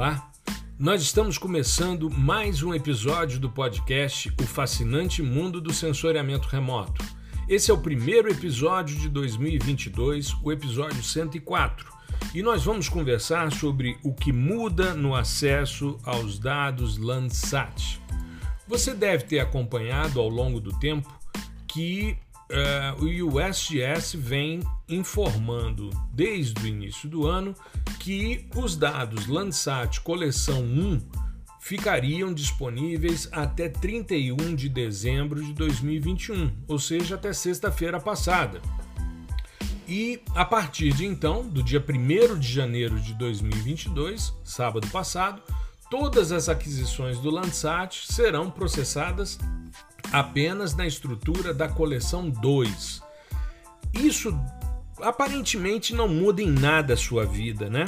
Olá, nós estamos começando mais um episódio do podcast O Fascinante Mundo do Sensoriamento Remoto. Esse é o primeiro episódio de 2022, o episódio 104, e nós vamos conversar sobre o que muda no acesso aos dados Landsat. Você deve ter acompanhado ao longo do tempo que uh, o USGS vem informando desde o início do ano que os dados Landsat coleção 1 ficariam disponíveis até 31 de dezembro de 2021, ou seja, até sexta-feira passada. E a partir de então, do dia 1 de janeiro de 2022, sábado passado, todas as aquisições do Landsat serão processadas apenas na estrutura da coleção 2. Isso aparentemente não muda em nada a sua vida, né?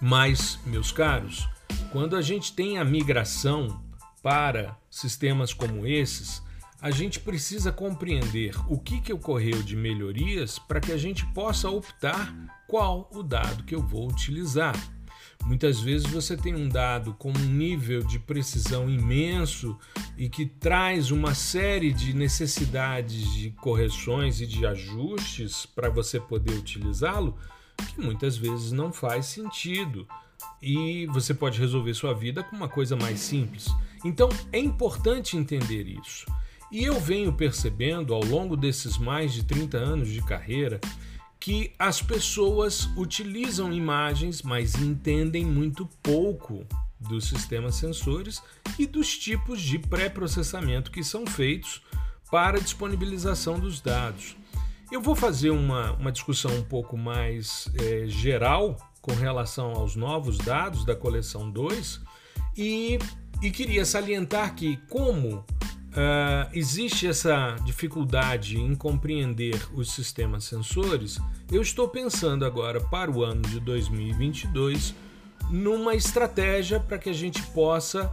Mas, meus caros, quando a gente tem a migração para sistemas como esses, a gente precisa compreender o que, que ocorreu de melhorias para que a gente possa optar qual o dado que eu vou utilizar. Muitas vezes você tem um dado com um nível de precisão imenso e que traz uma série de necessidades de correções e de ajustes para você poder utilizá-lo, que muitas vezes não faz sentido. E você pode resolver sua vida com uma coisa mais simples. Então é importante entender isso. E eu venho percebendo ao longo desses mais de 30 anos de carreira que as pessoas utilizam imagens, mas entendem muito pouco dos sistemas sensores e dos tipos de pré-processamento que são feitos para disponibilização dos dados. Eu vou fazer uma, uma discussão um pouco mais é, geral com relação aos novos dados da coleção 2 e, e queria salientar que, como Uh, existe essa dificuldade em compreender os sistemas sensores, eu estou pensando agora para o ano de 2022 numa estratégia para que a gente possa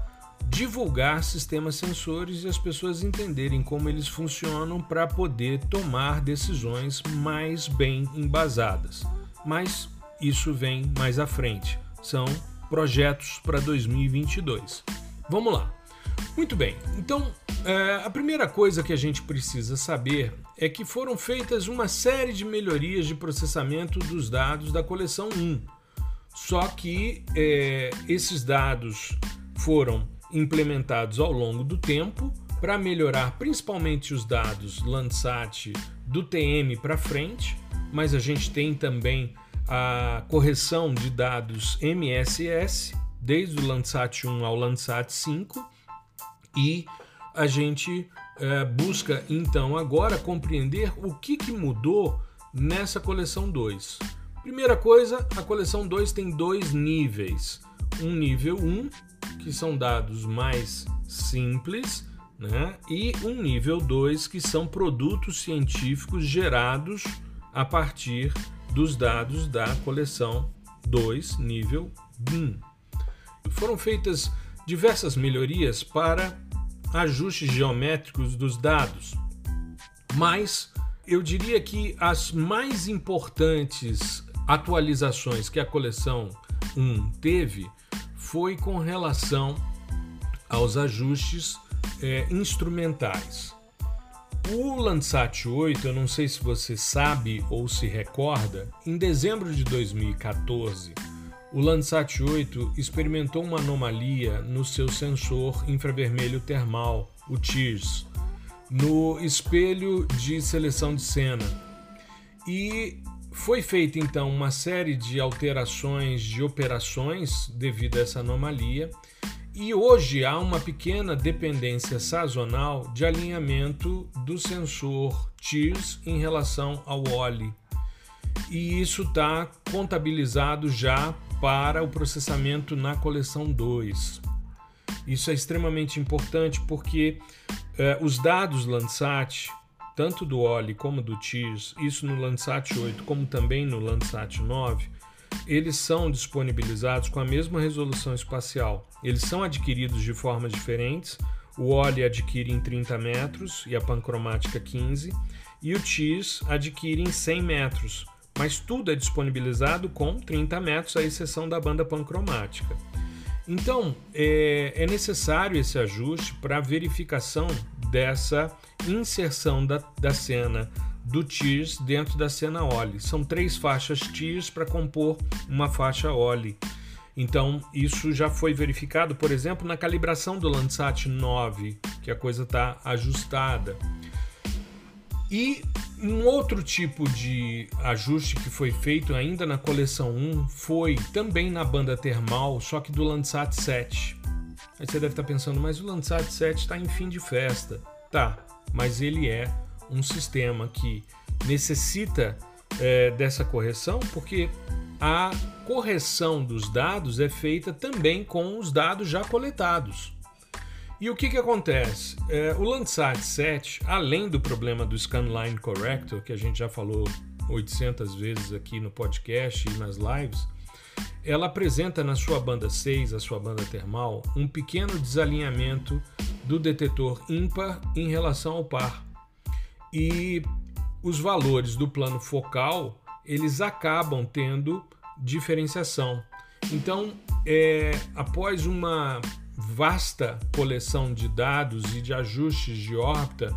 divulgar sistemas sensores e as pessoas entenderem como eles funcionam para poder tomar decisões mais bem embasadas. Mas isso vem mais à frente. São projetos para 2022. Vamos lá. Muito bem, então é, a primeira coisa que a gente precisa saber é que foram feitas uma série de melhorias de processamento dos dados da coleção 1. Só que é, esses dados foram implementados ao longo do tempo para melhorar principalmente os dados Landsat do TM para frente, mas a gente tem também a correção de dados MSS, desde o Landsat 1 ao Landsat 5 e a gente é, busca então agora compreender o que, que mudou nessa coleção 2. Primeira coisa, a coleção 2 tem dois níveis. Um nível 1, um, que são dados mais simples, né? e um nível 2, que são produtos científicos gerados a partir dos dados da coleção 2, nível 1. Foram feitas diversas melhorias para ajustes geométricos dos dados, mas eu diria que as mais importantes atualizações que a coleção 1 teve foi com relação aos ajustes é, instrumentais. O Landsat 8, eu não sei se você sabe ou se recorda, em dezembro de 2014 o Landsat 8 experimentou uma anomalia no seu sensor infravermelho termal, o TIRS, no espelho de seleção de cena. E foi feita então uma série de alterações de operações devido a essa anomalia, e hoje há uma pequena dependência sazonal de alinhamento do sensor TIRS em relação ao OLI. E isso está contabilizado já para o processamento na coleção 2. Isso é extremamente importante porque eh, os dados Landsat, tanto do OLI como do TIRS, isso no Landsat 8 como também no Landsat 9, eles são disponibilizados com a mesma resolução espacial. Eles são adquiridos de formas diferentes. O OLI adquire em 30 metros e a pancromática 15, e o TIRS adquire em 100 metros mas tudo é disponibilizado com 30 metros, à exceção da banda pancromática. Então, é, é necessário esse ajuste para verificação dessa inserção da, da cena do Tears dentro da cena Oli. São três faixas Tears para compor uma faixa Oli. Então, isso já foi verificado, por exemplo, na calibração do Landsat 9, que a coisa está ajustada. E um outro tipo de ajuste que foi feito ainda na coleção 1 foi também na banda termal, só que do Landsat 7. Aí você deve estar pensando, mas o Landsat 7 está em fim de festa. Tá, mas ele é um sistema que necessita é, dessa correção, porque a correção dos dados é feita também com os dados já coletados. E o que, que acontece? É, o Landsat 7, além do problema do Scanline Corrector, que a gente já falou 800 vezes aqui no podcast e nas lives, ela apresenta na sua banda 6, a sua banda termal, um pequeno desalinhamento do detetor ímpar em relação ao par. E os valores do plano focal, eles acabam tendo diferenciação. Então, é, após uma vasta coleção de dados e de ajustes de órbita,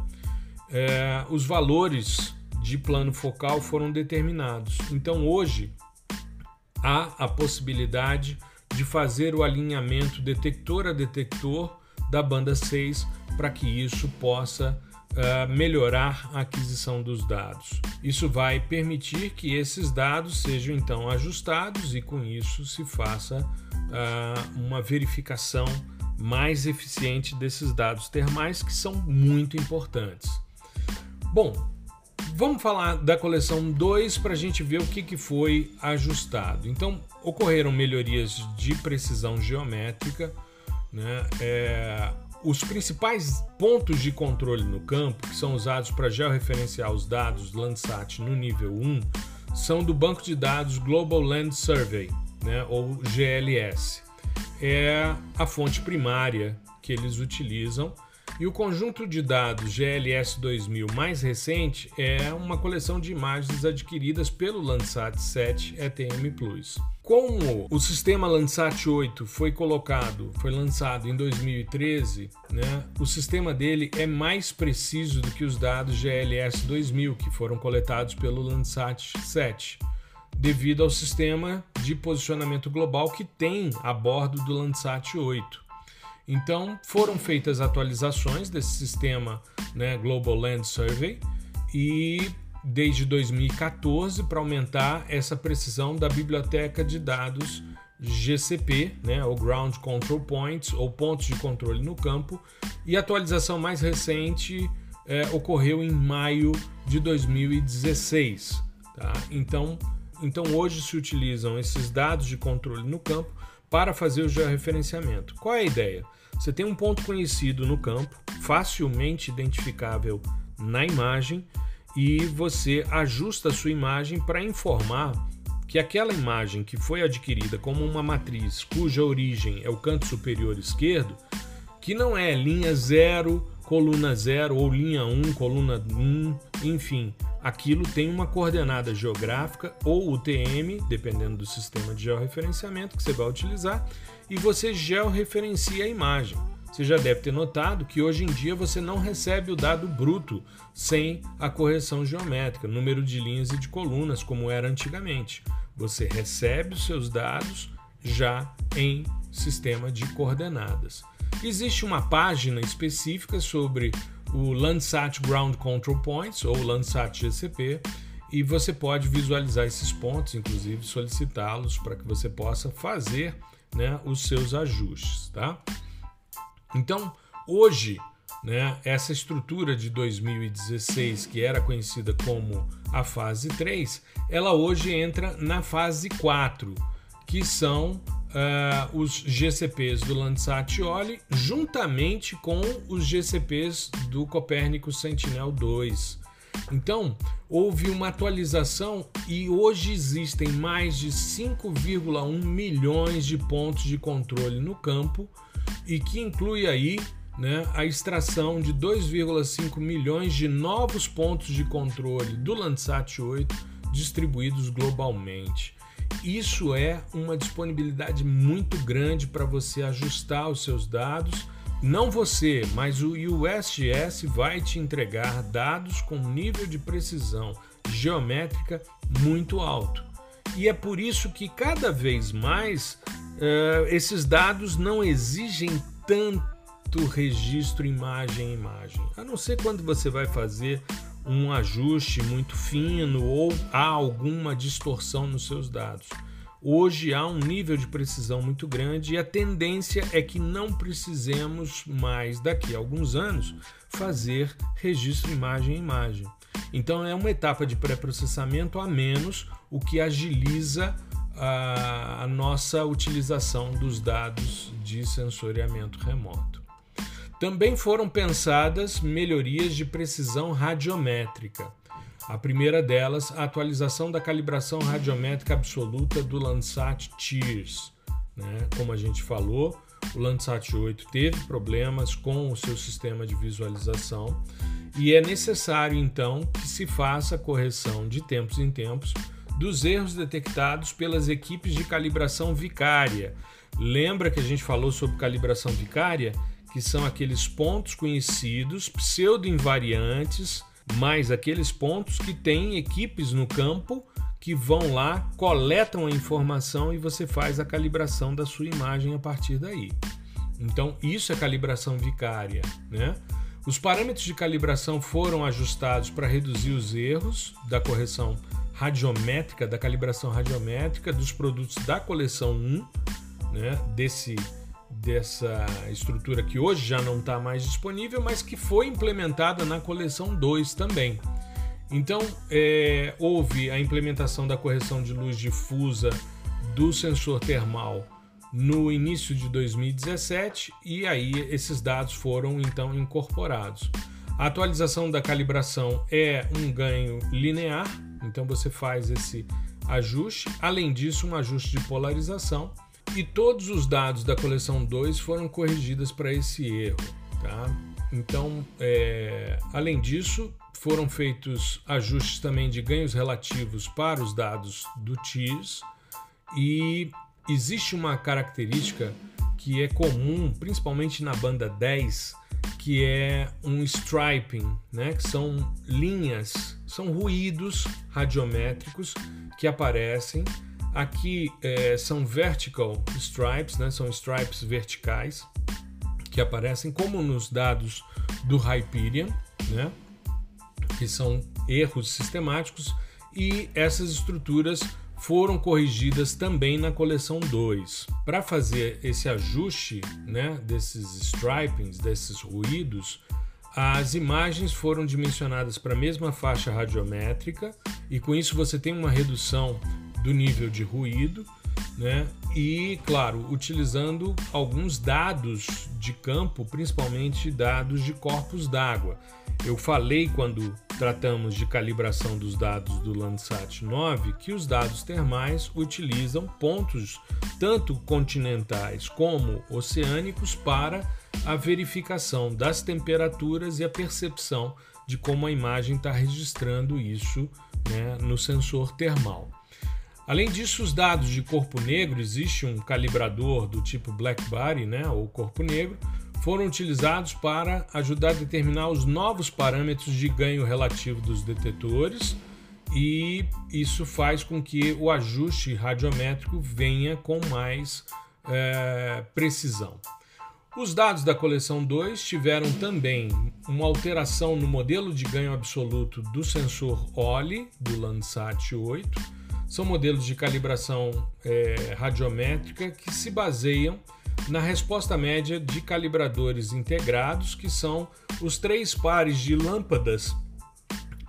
é, os valores de plano focal foram determinados. Então hoje há a possibilidade de fazer o alinhamento detector a detector da banda 6 para que isso possa uh, melhorar a aquisição dos dados. Isso vai permitir que esses dados sejam então ajustados e com isso se faça uh, uma verificação mais eficiente desses dados termais que são muito importantes. Bom, vamos falar da coleção 2 para a gente ver o que, que foi ajustado. Então, ocorreram melhorias de precisão geométrica, né? É, os principais pontos de controle no campo, que são usados para georreferenciar os dados Landsat no nível 1, são do banco de dados Global Land Survey, né, ou GLS é a fonte primária que eles utilizam. E o conjunto de dados GLS 2000 mais recente é uma coleção de imagens adquiridas pelo Landsat 7 ETM Plus. Como o sistema Landsat 8 foi colocado, foi lançado em 2013, né, o sistema dele é mais preciso do que os dados GLS 2000 que foram coletados pelo Landsat 7 devido ao sistema de posicionamento global que tem a bordo do Landsat 8. Então foram feitas atualizações desse sistema né, Global Land Survey e desde 2014 para aumentar essa precisão da biblioteca de dados GCP, né, ou Ground Control Points, ou pontos de controle no campo, e a atualização mais recente é, ocorreu em maio de 2016. Tá? Então então hoje se utilizam esses dados de controle no campo para fazer o georreferenciamento. Qual é a ideia? Você tem um ponto conhecido no campo, facilmente identificável na imagem, e você ajusta a sua imagem para informar que aquela imagem que foi adquirida como uma matriz cuja origem é o canto superior esquerdo, que não é linha 0, coluna 0 ou linha 1, um, coluna 1, um, enfim, aquilo tem uma coordenada geográfica ou UTM, dependendo do sistema de georreferenciamento que você vai utilizar, e você georreferencia a imagem. Você já deve ter notado que hoje em dia você não recebe o dado bruto sem a correção geométrica, número de linhas e de colunas, como era antigamente. Você recebe os seus dados já em sistema de coordenadas. Existe uma página específica sobre o Landsat Ground Control Points ou Landsat GCP e você pode visualizar esses pontos, inclusive solicitá-los para que você possa fazer né, os seus ajustes, tá? Então, hoje, né, essa estrutura de 2016, que era conhecida como a fase 3, ela hoje entra na fase 4, que são uh, os GCPs do Landsat Oli juntamente com os GCPs do Copérnico Sentinel-2. Então, houve uma atualização e hoje existem mais de 5,1 milhões de pontos de controle no campo e que inclui aí né, a extração de 2,5 milhões de novos pontos de controle do Landsat 8 distribuídos globalmente. isso é uma disponibilidade muito grande para você ajustar os seus dados. Não você, mas o USGS vai te entregar dados com nível de precisão geométrica muito alto. E é por isso que cada vez mais uh, esses dados não exigem tanto registro imagem-imagem, a não ser quando você vai fazer um ajuste muito fino ou há alguma distorção nos seus dados. Hoje há um nível de precisão muito grande e a tendência é que não precisemos mais, daqui a alguns anos, fazer registro imagem a imagem. Então é uma etapa de pré-processamento a menos, o que agiliza a, a nossa utilização dos dados de sensoriamento remoto. Também foram pensadas melhorias de precisão radiométrica. A primeira delas, a atualização da calibração radiométrica absoluta do Landsat TIRS. Né? Como a gente falou, o Landsat 8 teve problemas com o seu sistema de visualização e é necessário então que se faça correção de tempos em tempos dos erros detectados pelas equipes de calibração vicária. Lembra que a gente falou sobre calibração vicária? que são aqueles pontos conhecidos, pseudo-invariantes, mais aqueles pontos que têm equipes no campo que vão lá, coletam a informação e você faz a calibração da sua imagem a partir daí. Então, isso é calibração vicária, né? Os parâmetros de calibração foram ajustados para reduzir os erros da correção radiométrica, da calibração radiométrica dos produtos da coleção 1, né, desse dessa estrutura que hoje já não está mais disponível, mas que foi implementada na coleção 2 também. Então, é, houve a implementação da correção de luz difusa do sensor termal no início de 2017 e aí esses dados foram então incorporados. A atualização da calibração é um ganho linear, então você faz esse ajuste. Além disso, um ajuste de polarização e todos os dados da coleção 2 foram corrigidos para esse erro. Tá? Então, é, além disso, foram feitos ajustes também de ganhos relativos para os dados do TIRS e existe uma característica que é comum, principalmente na banda 10, que é um striping, né? que são linhas, são ruídos radiométricos que aparecem Aqui é, são vertical stripes, né? são stripes verticais que aparecem como nos dados do Hyperion, né? que são erros sistemáticos, e essas estruturas foram corrigidas também na coleção 2. Para fazer esse ajuste né, desses stripings, desses ruídos, as imagens foram dimensionadas para a mesma faixa radiométrica e com isso você tem uma redução do nível de ruído, né? E, claro, utilizando alguns dados de campo, principalmente dados de corpos d'água. Eu falei quando tratamos de calibração dos dados do Landsat 9 que os dados termais utilizam pontos tanto continentais como oceânicos para a verificação das temperaturas e a percepção de como a imagem está registrando isso né, no sensor termal. Além disso, os dados de corpo negro, existe um calibrador do tipo Black Body, né, ou corpo negro, foram utilizados para ajudar a determinar os novos parâmetros de ganho relativo dos detetores e isso faz com que o ajuste radiométrico venha com mais é, precisão. Os dados da coleção 2 tiveram também uma alteração no modelo de ganho absoluto do sensor OLI do Landsat 8 são modelos de calibração é, radiométrica que se baseiam na resposta média de calibradores integrados, que são os três pares de lâmpadas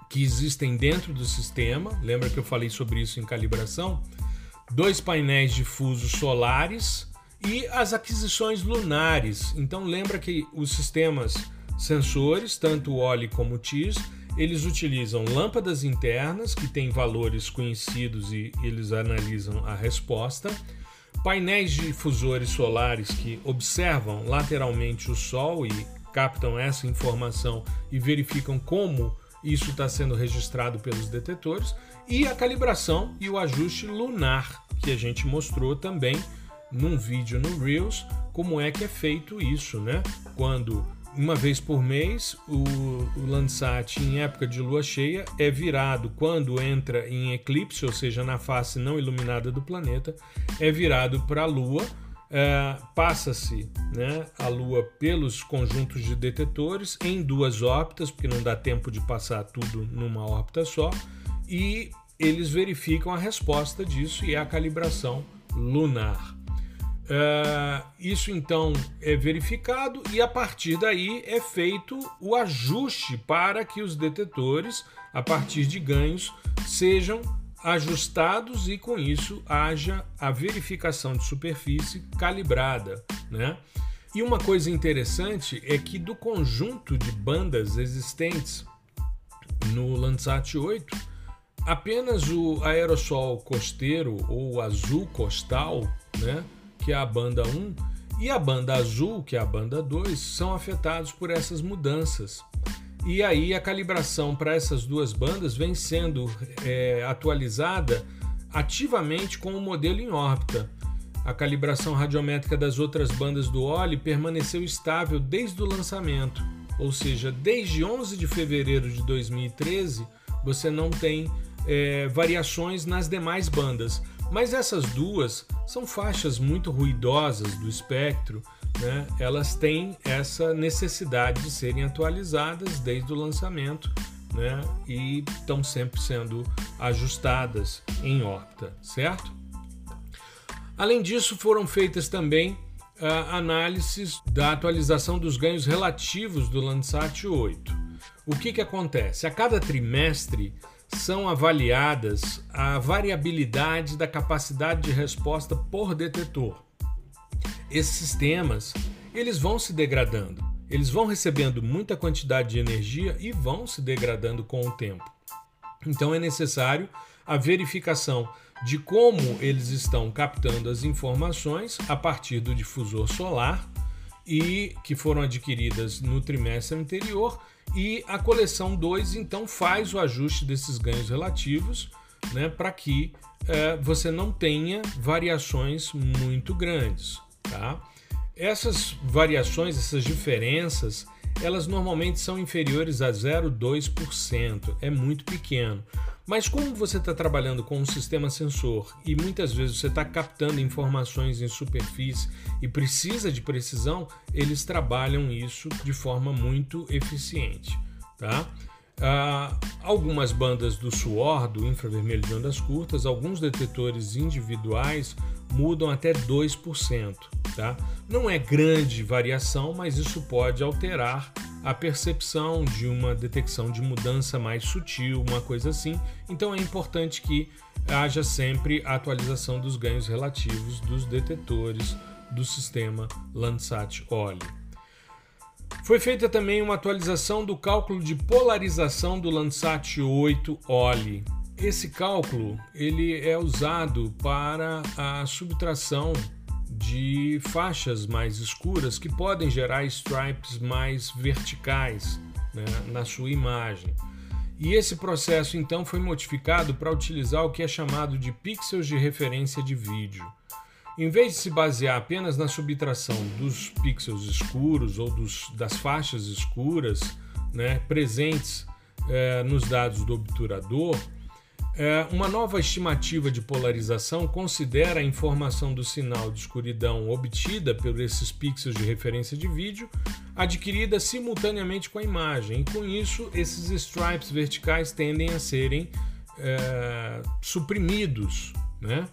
que existem dentro do sistema. Lembra que eu falei sobre isso em calibração? Dois painéis difusos solares e as aquisições lunares. Então lembra que os sistemas sensores, tanto o OLI como o TIRS, eles utilizam lâmpadas internas que têm valores conhecidos e eles analisam a resposta, painéis difusores solares que observam lateralmente o Sol e captam essa informação e verificam como isso está sendo registrado pelos detetores, e a calibração e o ajuste lunar, que a gente mostrou também num vídeo no Reels, como é que é feito isso, né? Quando uma vez por mês o, o Landsat em época de lua cheia é virado quando entra em eclipse, ou seja, na face não iluminada do planeta, é virado para a lua. É, passa-se né, a Lua pelos conjuntos de detetores em duas órbitas, porque não dá tempo de passar tudo numa órbita só, e eles verificam a resposta disso e é a calibração lunar. Uh, isso então é verificado e a partir daí é feito o ajuste para que os detetores, a partir de ganhos, sejam ajustados e com isso haja a verificação de superfície calibrada, né? E uma coisa interessante é que do conjunto de bandas existentes no Landsat 8, apenas o aerossol costeiro ou azul costal, né? Que é a banda 1, e a banda azul, que é a banda 2, são afetados por essas mudanças. E aí a calibração para essas duas bandas vem sendo é, atualizada ativamente com o modelo em órbita. A calibração radiométrica das outras bandas do OLI permaneceu estável desde o lançamento, ou seja, desde 11 de fevereiro de 2013 você não tem é, variações nas demais bandas. Mas essas duas são faixas muito ruidosas do espectro, né? elas têm essa necessidade de serem atualizadas desde o lançamento né? e estão sempre sendo ajustadas em órbita, certo? Além disso, foram feitas também uh, análises da atualização dos ganhos relativos do Landsat 8. O que, que acontece? A cada trimestre são avaliadas a variabilidade da capacidade de resposta por detetor. Esses sistemas, eles vão se degradando. Eles vão recebendo muita quantidade de energia e vão se degradando com o tempo. Então é necessário a verificação de como eles estão captando as informações a partir do difusor solar e que foram adquiridas no trimestre anterior e a coleção 2 então faz o ajuste desses ganhos relativos né, para que é, você não tenha variações muito grandes. Tá? Essas variações, essas diferenças, elas normalmente são inferiores a 0,2%, é muito pequeno. Mas como você está trabalhando com um sistema sensor e muitas vezes você está captando informações em superfície e precisa de precisão, eles trabalham isso de forma muito eficiente. Tá? Ah, algumas bandas do suor, do infravermelho de ondas curtas, alguns detetores individuais mudam até 2%. Tá? Não é grande variação, mas isso pode alterar a percepção de uma detecção de mudança mais sutil, uma coisa assim. Então é importante que haja sempre a atualização dos ganhos relativos dos detetores do sistema Landsat OLI. Foi feita também uma atualização do cálculo de polarização do Landsat 8 OLI. Esse cálculo ele é usado para a subtração de faixas mais escuras que podem gerar stripes mais verticais né, na sua imagem. E esse processo então foi modificado para utilizar o que é chamado de pixels de referência de vídeo. Em vez de se basear apenas na subtração dos pixels escuros ou dos, das faixas escuras né, presentes é, nos dados do obturador, é, uma nova estimativa de polarização considera a informação do sinal de escuridão obtida por esses pixels de referência de vídeo adquirida simultaneamente com a imagem, e com isso esses stripes verticais tendem a serem é, suprimidos. Né?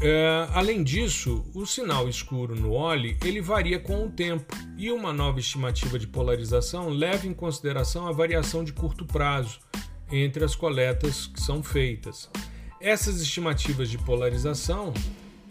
É, além disso, o sinal escuro no OLE ele varia com o tempo e uma nova estimativa de polarização leva em consideração a variação de curto prazo entre as coletas que são feitas. Essas estimativas de polarização,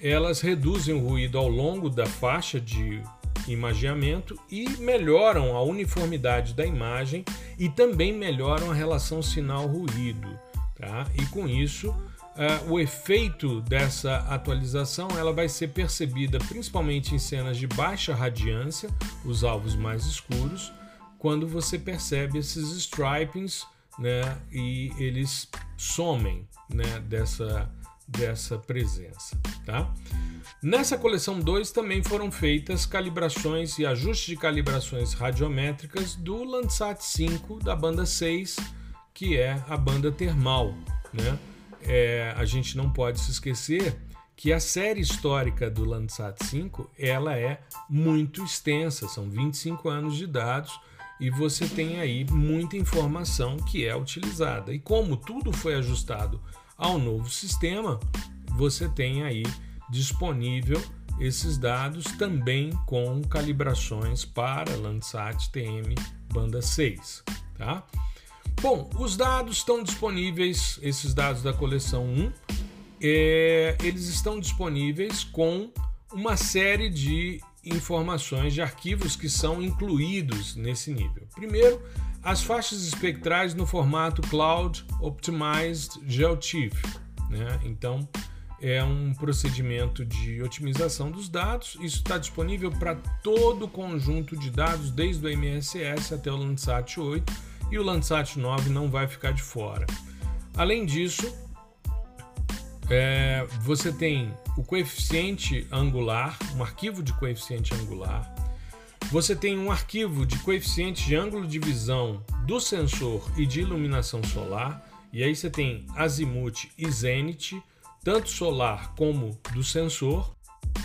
elas reduzem o ruído ao longo da faixa de imageamento e melhoram a uniformidade da imagem e também melhoram a relação sinal-ruído. Tá? E com isso, uh, o efeito dessa atualização ela vai ser percebida principalmente em cenas de baixa radiância, os alvos mais escuros, quando você percebe esses stripings né, e eles somem né, dessa, dessa presença. Tá? Nessa coleção 2 também foram feitas calibrações e ajustes de calibrações radiométricas do Landsat 5 da banda 6, que é a banda termal. Né? É, a gente não pode se esquecer que a série histórica do Landsat 5 ela é muito extensa, são 25 anos de dados e você tem aí muita informação que é utilizada. E como tudo foi ajustado ao novo sistema, você tem aí disponível esses dados também com calibrações para Landsat TM banda 6, tá? Bom, os dados estão disponíveis, esses dados da coleção 1, é, eles estão disponíveis com uma série de informações de arquivos que são incluídos nesse nível. Primeiro, as faixas espectrais no formato Cloud Optimized GeoTIFF. Né? Então, é um procedimento de otimização dos dados. Isso está disponível para todo o conjunto de dados, desde o MSS até o Landsat 8, e o Landsat 9 não vai ficar de fora. Além disso, é, você tem o coeficiente angular, um arquivo de coeficiente angular. Você tem um arquivo de coeficiente de ângulo de visão do sensor e de iluminação solar. E aí você tem azimuth e zenith tanto solar como do sensor.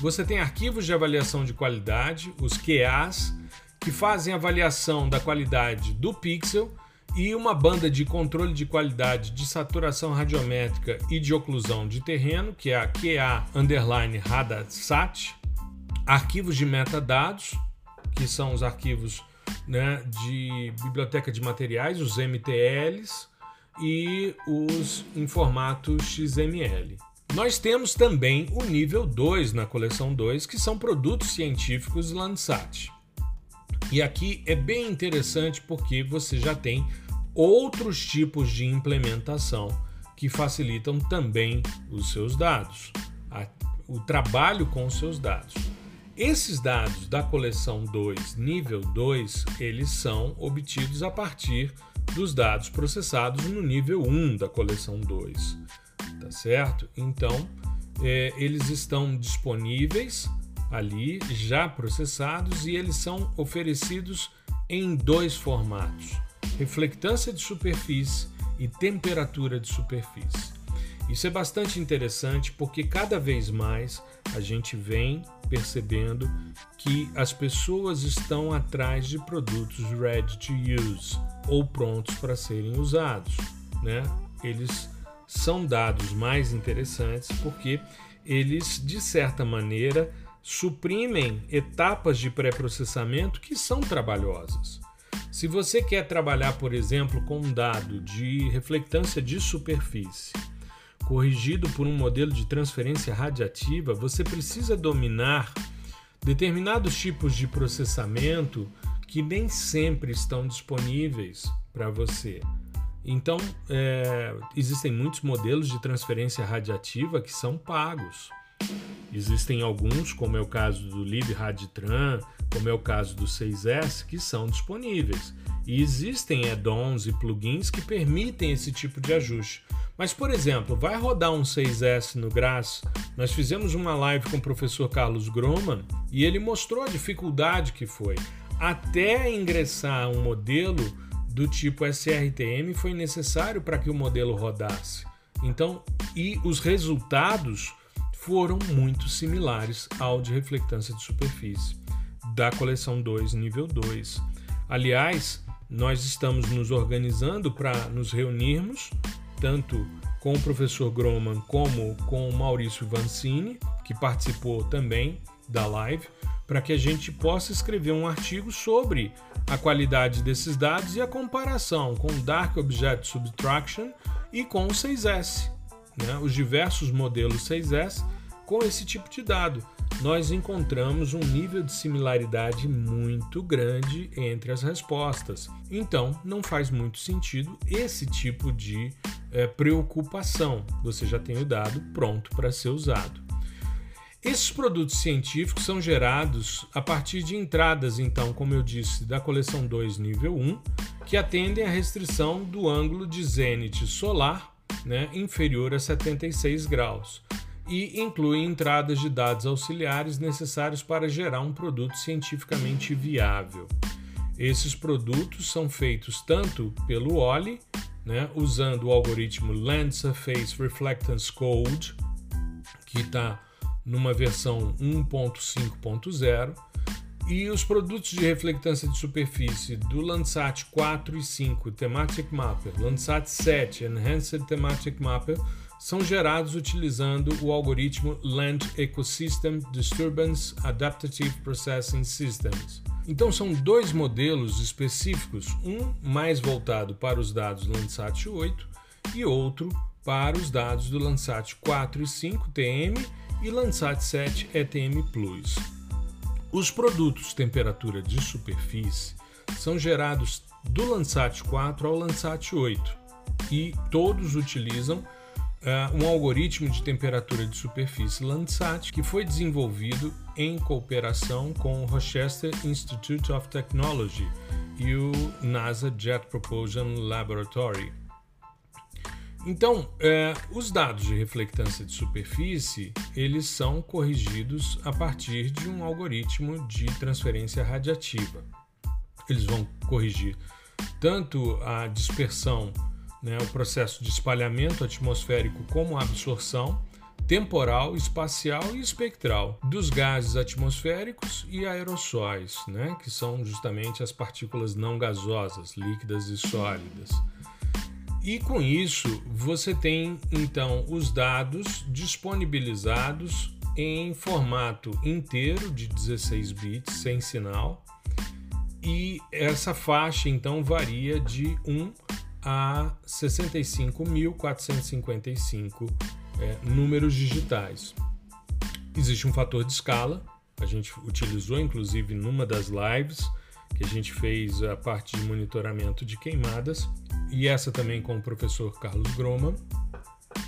Você tem arquivos de avaliação de qualidade, os QAs, que fazem avaliação da qualidade do pixel e uma banda de controle de qualidade de saturação radiométrica e de oclusão de terreno, que é a QA underline Radarsat, arquivos de metadados, que são os arquivos né, de biblioteca de materiais, os MTLs, e os em formato XML. Nós temos também o nível 2 na coleção 2, que são produtos científicos Landsat. E aqui é bem interessante porque você já tem outros tipos de implementação que facilitam também os seus dados, o trabalho com os seus dados. Esses dados da coleção 2, nível 2, eles são obtidos a partir dos dados processados no nível 1 da coleção 2 tá certo? Então, é, eles estão disponíveis ali, já processados, e eles são oferecidos em dois formatos: reflectância de superfície e temperatura de superfície. Isso é bastante interessante porque cada vez mais a gente vem percebendo que as pessoas estão atrás de produtos ready to use ou prontos para serem usados, né? Eles são dados mais interessantes porque eles, de certa maneira, suprimem etapas de pré-processamento que são trabalhosas. Se você quer trabalhar, por exemplo, com um dado de reflectância de superfície, corrigido por um modelo de transferência radiativa, você precisa dominar determinados tipos de processamento que nem sempre estão disponíveis para você. Então, é, existem muitos modelos de transferência radiativa que são pagos. Existem alguns, como é o caso do LibRadTran, como é o caso do 6S, que são disponíveis. E existem add-ons e plugins que permitem esse tipo de ajuste. Mas, por exemplo, vai rodar um 6S no GRAS? Nós fizemos uma live com o professor Carlos Groman e ele mostrou a dificuldade que foi. Até ingressar um modelo do tipo SRTM foi necessário para que o modelo rodasse. Então, e os resultados foram muito similares ao de reflectância de superfície da coleção 2, nível 2. Aliás, nós estamos nos organizando para nos reunirmos, tanto com o professor Groman como com o Maurício Vancini, que participou também da live, para que a gente possa escrever um artigo sobre a qualidade desses dados e a comparação com o Dark Object Subtraction e com o 6S, né? os diversos modelos 6S com esse tipo de dado. Nós encontramos um nível de similaridade muito grande entre as respostas. Então, não faz muito sentido esse tipo de é, preocupação. Você já tem o dado pronto para ser usado. Esses produtos científicos são gerados a partir de entradas, então, como eu disse, da coleção 2 nível 1, que atendem à restrição do ângulo de zênite solar né, inferior a 76 graus e incluem entradas de dados auxiliares necessários para gerar um produto cientificamente viável. Esses produtos são feitos tanto pelo OLI, né, usando o algoritmo Land Surface Reflectance Code, que está numa versão 1.5.0, e os produtos de reflectância de superfície do Landsat 4 e 5 Thematic Mapper, Landsat 7 Enhanced Thematic Mapper são gerados utilizando o algoritmo Land Ecosystem Disturbance Adaptive Processing Systems. Então são dois modelos específicos, um mais voltado para os dados do Landsat 8 e outro para os dados do Landsat 4 e 5 TM e Landsat 7 ETM Plus. Os produtos temperatura de superfície são gerados do Landsat 4 ao Landsat 8 e todos utilizam uh, um algoritmo de temperatura de superfície Landsat que foi desenvolvido em cooperação com o Rochester Institute of Technology e o NASA Jet Propulsion Laboratory. Então, é, os dados de reflectância de superfície eles são corrigidos a partir de um algoritmo de transferência radiativa. Eles vão corrigir tanto a dispersão, né, o processo de espalhamento atmosférico, como a absorção temporal, espacial e espectral dos gases atmosféricos e aerossóis, né, que são justamente as partículas não gasosas, líquidas e sólidas. E com isso, você tem então os dados disponibilizados em formato inteiro de 16 bits sem sinal. E essa faixa então varia de 1 a 65.455 é, números digitais. Existe um fator de escala, a gente utilizou inclusive numa das lives que a gente fez a parte de monitoramento de queimadas e essa também com o professor Carlos Groma,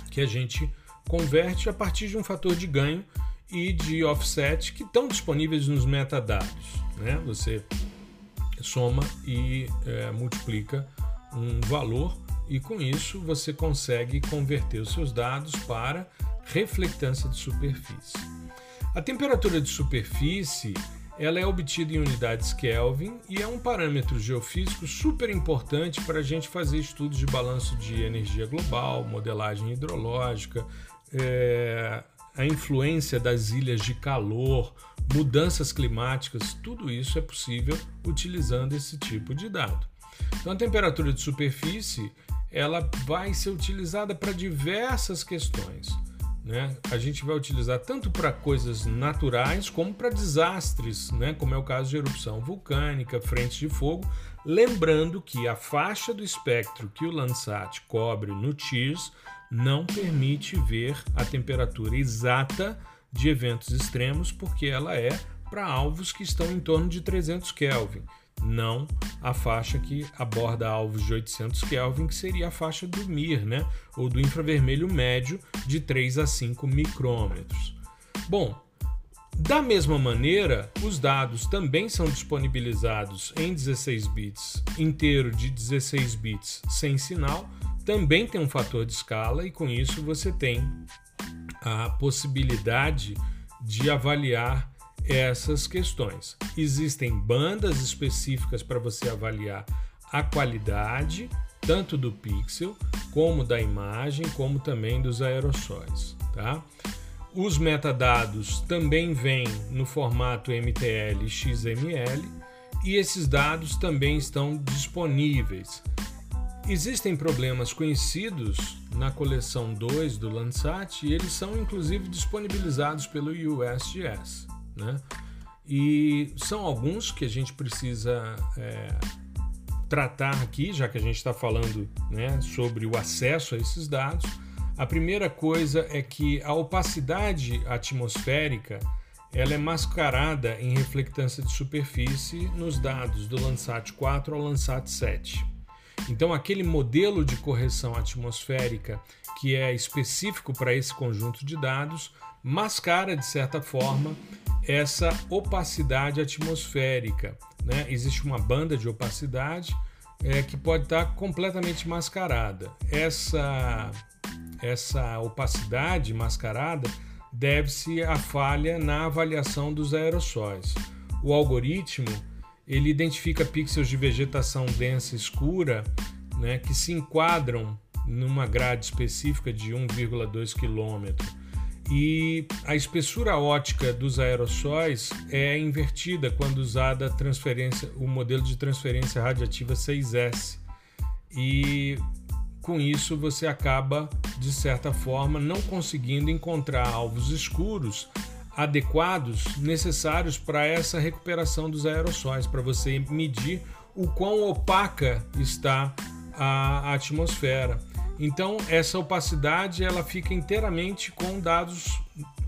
que a gente converte a partir de um fator de ganho e de offset que estão disponíveis nos metadados. Né? Você soma e é, multiplica um valor e com isso você consegue converter os seus dados para reflectância de superfície. A temperatura de superfície ela é obtida em unidades Kelvin e é um parâmetro geofísico super importante para a gente fazer estudos de balanço de energia global, modelagem hidrológica, é, a influência das ilhas de calor, mudanças climáticas, tudo isso é possível utilizando esse tipo de dado. Então, a temperatura de superfície ela vai ser utilizada para diversas questões né? A gente vai utilizar tanto para coisas naturais como para desastres, né? como é o caso de erupção vulcânica, frentes de fogo. Lembrando que a faixa do espectro que o Landsat cobre no TIRS não permite ver a temperatura exata de eventos extremos, porque ela é para alvos que estão em torno de 300 Kelvin não a faixa que aborda alvos de 800 Kelvin, que seria a faixa do MIR, né? ou do infravermelho médio, de 3 a 5 micrômetros. Bom, da mesma maneira, os dados também são disponibilizados em 16 bits, inteiro de 16 bits sem sinal, também tem um fator de escala e com isso você tem a possibilidade de avaliar essas questões. Existem bandas específicas para você avaliar a qualidade tanto do pixel como da imagem, como também dos aerossóis, tá? Os metadados também vêm no formato MTL e XML e esses dados também estão disponíveis. Existem problemas conhecidos na coleção 2 do Landsat e eles são inclusive disponibilizados pelo USGS. Né? E são alguns que a gente precisa é, tratar aqui, já que a gente está falando né, sobre o acesso a esses dados. A primeira coisa é que a opacidade atmosférica ela é mascarada em reflectância de superfície nos dados do Landsat 4 ao Landsat 7. Então, aquele modelo de correção atmosférica que é específico para esse conjunto de dados mascara, de certa forma, essa opacidade atmosférica. Né? Existe uma banda de opacidade é, que pode estar completamente mascarada. Essa, essa opacidade mascarada deve-se à falha na avaliação dos aerossóis. O algoritmo ele identifica pixels de vegetação densa escura né, que se enquadram numa grade específica de 1,2 km. E a espessura ótica dos aerossóis é invertida quando usada transferência, o modelo de transferência radiativa 6S. E com isso você acaba, de certa forma, não conseguindo encontrar alvos escuros adequados necessários para essa recuperação dos aerossóis, para você medir o quão opaca está a atmosfera. Então, essa opacidade ela fica inteiramente com dados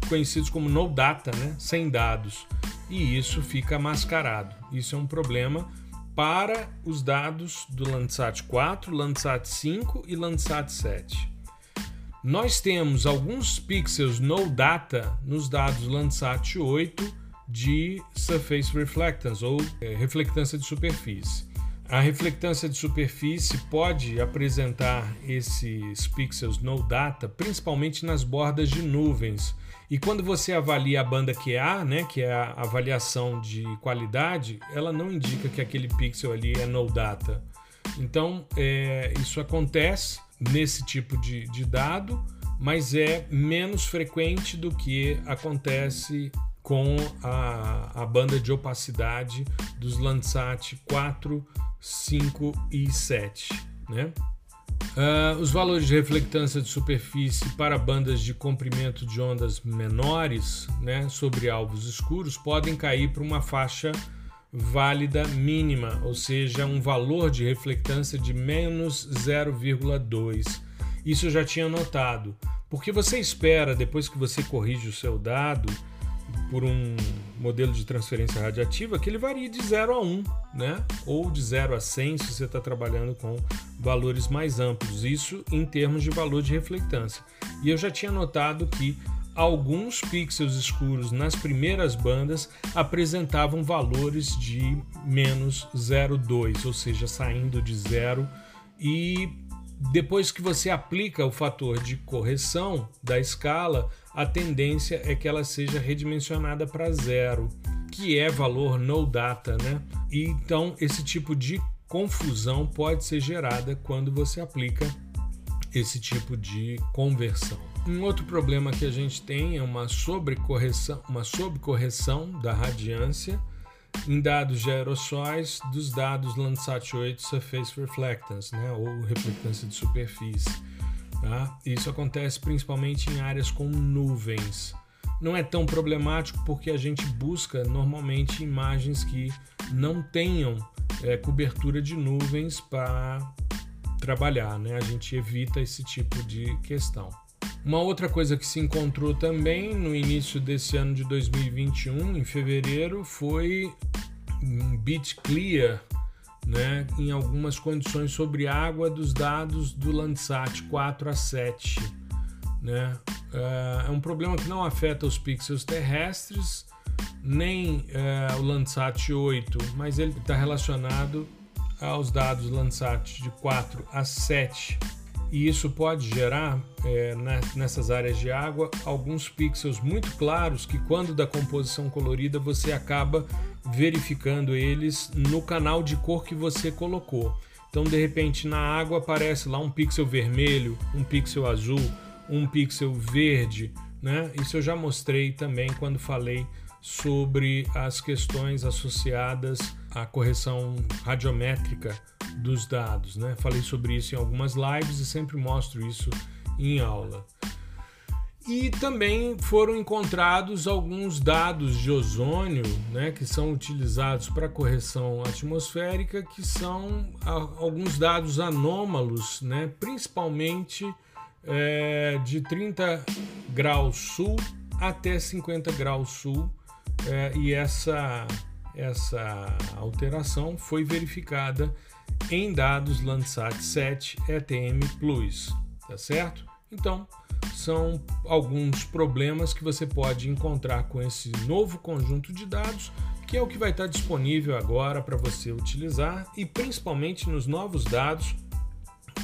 conhecidos como no data, né? sem dados. E isso fica mascarado. Isso é um problema para os dados do Landsat 4, Landsat 5 e Landsat 7. Nós temos alguns pixels no data nos dados Landsat 8 de surface reflectance ou é, reflectância de superfície. A reflectância de superfície pode apresentar esses pixels no data, principalmente nas bordas de nuvens. E quando você avalia a banda QA, né, que é a avaliação de qualidade, ela não indica que aquele pixel ali é no data. Então, é, isso acontece nesse tipo de, de dado, mas é menos frequente do que acontece com a, a banda de opacidade dos Landsat 4, 5 e 7. Né? Uh, os valores de reflectância de superfície para bandas de comprimento de ondas menores né, sobre alvos escuros podem cair para uma faixa válida mínima, ou seja, um valor de reflectância de menos 0,2. Isso eu já tinha notado. Porque você espera, depois que você corrige o seu dado, por um modelo de transferência radiativa que ele varia de 0 a 1, né? ou de 0 a 100 se você está trabalhando com valores mais amplos, isso em termos de valor de reflectância. E eu já tinha notado que alguns pixels escuros nas primeiras bandas apresentavam valores de menos 0,2, ou seja, saindo de zero e depois que você aplica o fator de correção da escala, a tendência é que ela seja redimensionada para zero, que é valor no data, né? E então esse tipo de confusão pode ser gerada quando você aplica esse tipo de conversão. Um outro problema que a gente tem é uma sobrecorreção, uma sobrecorreção da radiância em dados de aerossóis dos dados Landsat 8 Surface Reflectance, né, ou reflectância de superfície. Tá? Isso acontece principalmente em áreas com nuvens. Não é tão problemático porque a gente busca normalmente imagens que não tenham é, cobertura de nuvens para trabalhar, né? A gente evita esse tipo de questão. Uma outra coisa que se encontrou também no início desse ano de 2021, em fevereiro, foi um bit clear né, em algumas condições sobre água dos dados do Landsat 4 a 7. Né? É um problema que não afeta os pixels terrestres, nem é, o Landsat 8, mas ele está relacionado aos dados Landsat de 4 a 7 e isso pode gerar é, nessas áreas de água alguns pixels muito claros que quando da composição colorida você acaba verificando eles no canal de cor que você colocou. Então de repente na água aparece lá um pixel vermelho, um pixel azul, um pixel verde, né? Isso eu já mostrei também quando falei sobre as questões associadas à correção radiométrica dos dados. Né? Falei sobre isso em algumas lives e sempre mostro isso em aula. E também foram encontrados alguns dados de ozônio né, que são utilizados para correção atmosférica, que são alguns dados anômalos, né, principalmente é, de 30 graus sul até 50 graus sul, é, e essa, essa alteração foi verificada em dados Landsat 7 ETM Plus, tá certo? Então, são alguns problemas que você pode encontrar com esse novo conjunto de dados que é o que vai estar disponível agora para você utilizar e principalmente nos novos dados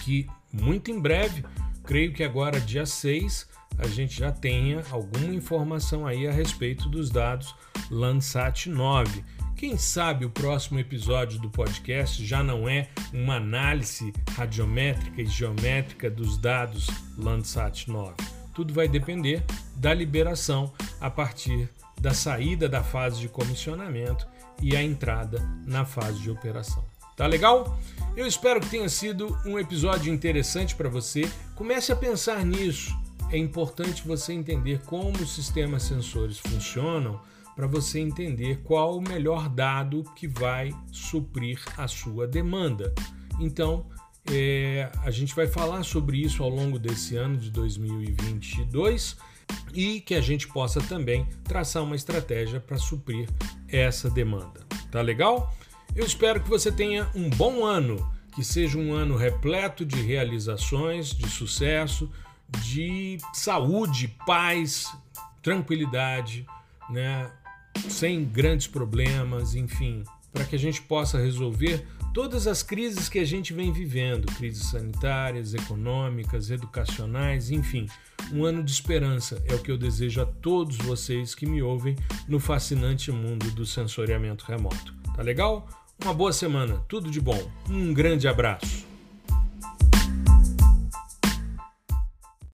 que muito em breve, creio que agora dia 6, a gente já tenha alguma informação aí a respeito dos dados Landsat 9. Quem sabe o próximo episódio do podcast já não é uma análise radiométrica e geométrica dos dados Landsat 9. Tudo vai depender da liberação a partir da saída da fase de comissionamento e a entrada na fase de operação. Tá legal? Eu espero que tenha sido um episódio interessante para você. Comece a pensar nisso. É importante você entender como os sistemas sensores funcionam para você entender qual o melhor dado que vai suprir a sua demanda. Então, é, a gente vai falar sobre isso ao longo desse ano de 2022 e que a gente possa também traçar uma estratégia para suprir essa demanda. Tá legal? Eu espero que você tenha um bom ano, que seja um ano repleto de realizações, de sucesso, de saúde, paz, tranquilidade, né? Sem grandes problemas, enfim, para que a gente possa resolver todas as crises que a gente vem vivendo crises sanitárias, econômicas, educacionais, enfim. Um ano de esperança é o que eu desejo a todos vocês que me ouvem no fascinante mundo do sensoriamento remoto. Tá legal? Uma boa semana, tudo de bom. Um grande abraço.